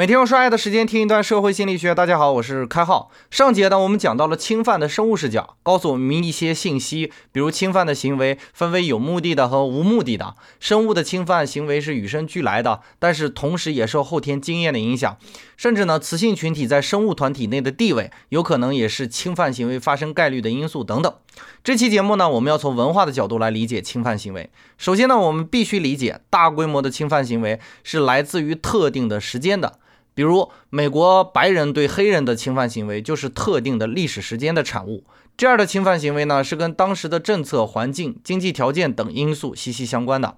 每天用刷牙的时间听一段社会心理学。大家好，我是开浩。上节呢，我们讲到了侵犯的生物视角，告诉我们一些信息，比如侵犯的行为分为有目的的和无目的的。生物的侵犯行为是与生俱来的，但是同时也受后天经验的影响。甚至呢，雌性群体在生物团体内的地位，有可能也是侵犯行为发生概率的因素等等。这期节目呢，我们要从文化的角度来理解侵犯行为。首先呢，我们必须理解，大规模的侵犯行为是来自于特定的时间的。比如，美国白人对黑人的侵犯行为就是特定的历史时间的产物。这样的侵犯行为呢，是跟当时的政策、环境、经济条件等因素息息相关的。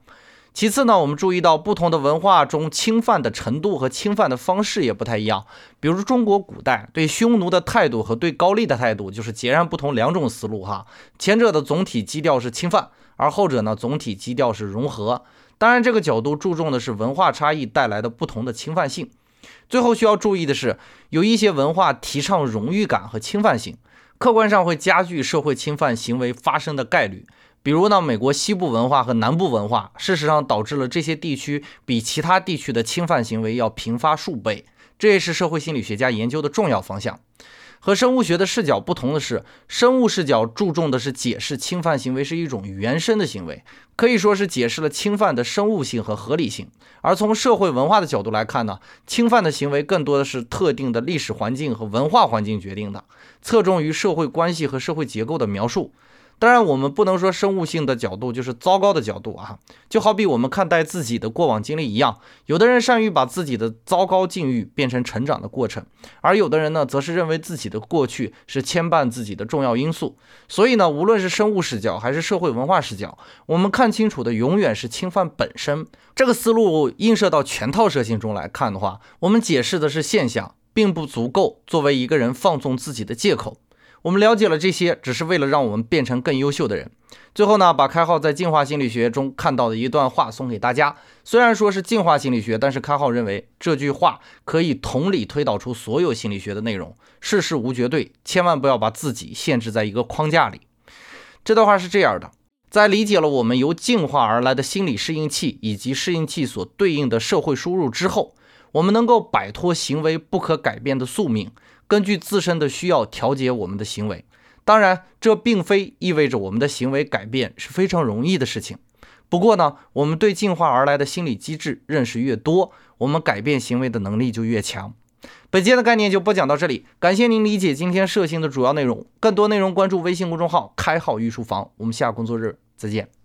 其次呢，我们注意到不同的文化中侵犯的程度和侵犯的方式也不太一样。比如中国古代对匈奴的态度和对高丽的态度就是截然不同两种思路哈。前者的总体基调是侵犯，而后者呢总体基调是融合。当然，这个角度注重的是文化差异带来的不同的侵犯性。最后需要注意的是，有一些文化提倡荣誉感和侵犯性，客观上会加剧社会侵犯行为发生的概率。比如呢，美国西部文化和南部文化，事实上导致了这些地区比其他地区的侵犯行为要频发数倍。这也是社会心理学家研究的重要方向。和生物学的视角不同的是，生物视角注重的是解释侵犯行为是一种原生的行为，可以说是解释了侵犯的生物性和合理性。而从社会文化的角度来看呢，侵犯的行为更多的是特定的历史环境和文化环境决定的，侧重于社会关系和社会结构的描述。当然，我们不能说生物性的角度就是糟糕的角度啊。就好比我们看待自己的过往经历一样，有的人善于把自己的糟糕境遇变成成长的过程，而有的人呢，则是认为自己的过去是牵绊自己的重要因素。所以呢，无论是生物视角还是社会文化视角，我们看清楚的永远是侵犯本身。这个思路映射到全套设性中来看的话，我们解释的是现象，并不足够作为一个人放纵自己的借口。我们了解了这些，只是为了让我们变成更优秀的人。最后呢，把开浩在进化心理学中看到的一段话送给大家。虽然说是进化心理学，但是开浩认为这句话可以同理推导出所有心理学的内容。世事无绝对，千万不要把自己限制在一个框架里。这段话是这样的：在理解了我们由进化而来的心理适应器以及适应器所对应的社会输入之后，我们能够摆脱行为不可改变的宿命。根据自身的需要调节我们的行为，当然，这并非意味着我们的行为改变是非常容易的事情。不过呢，我们对进化而来的心理机制认识越多，我们改变行为的能力就越强。本节的概念就播讲到这里，感谢您理解今天设性的主要内容。更多内容关注微信公众号“开号御书房”，我们下工作日再见。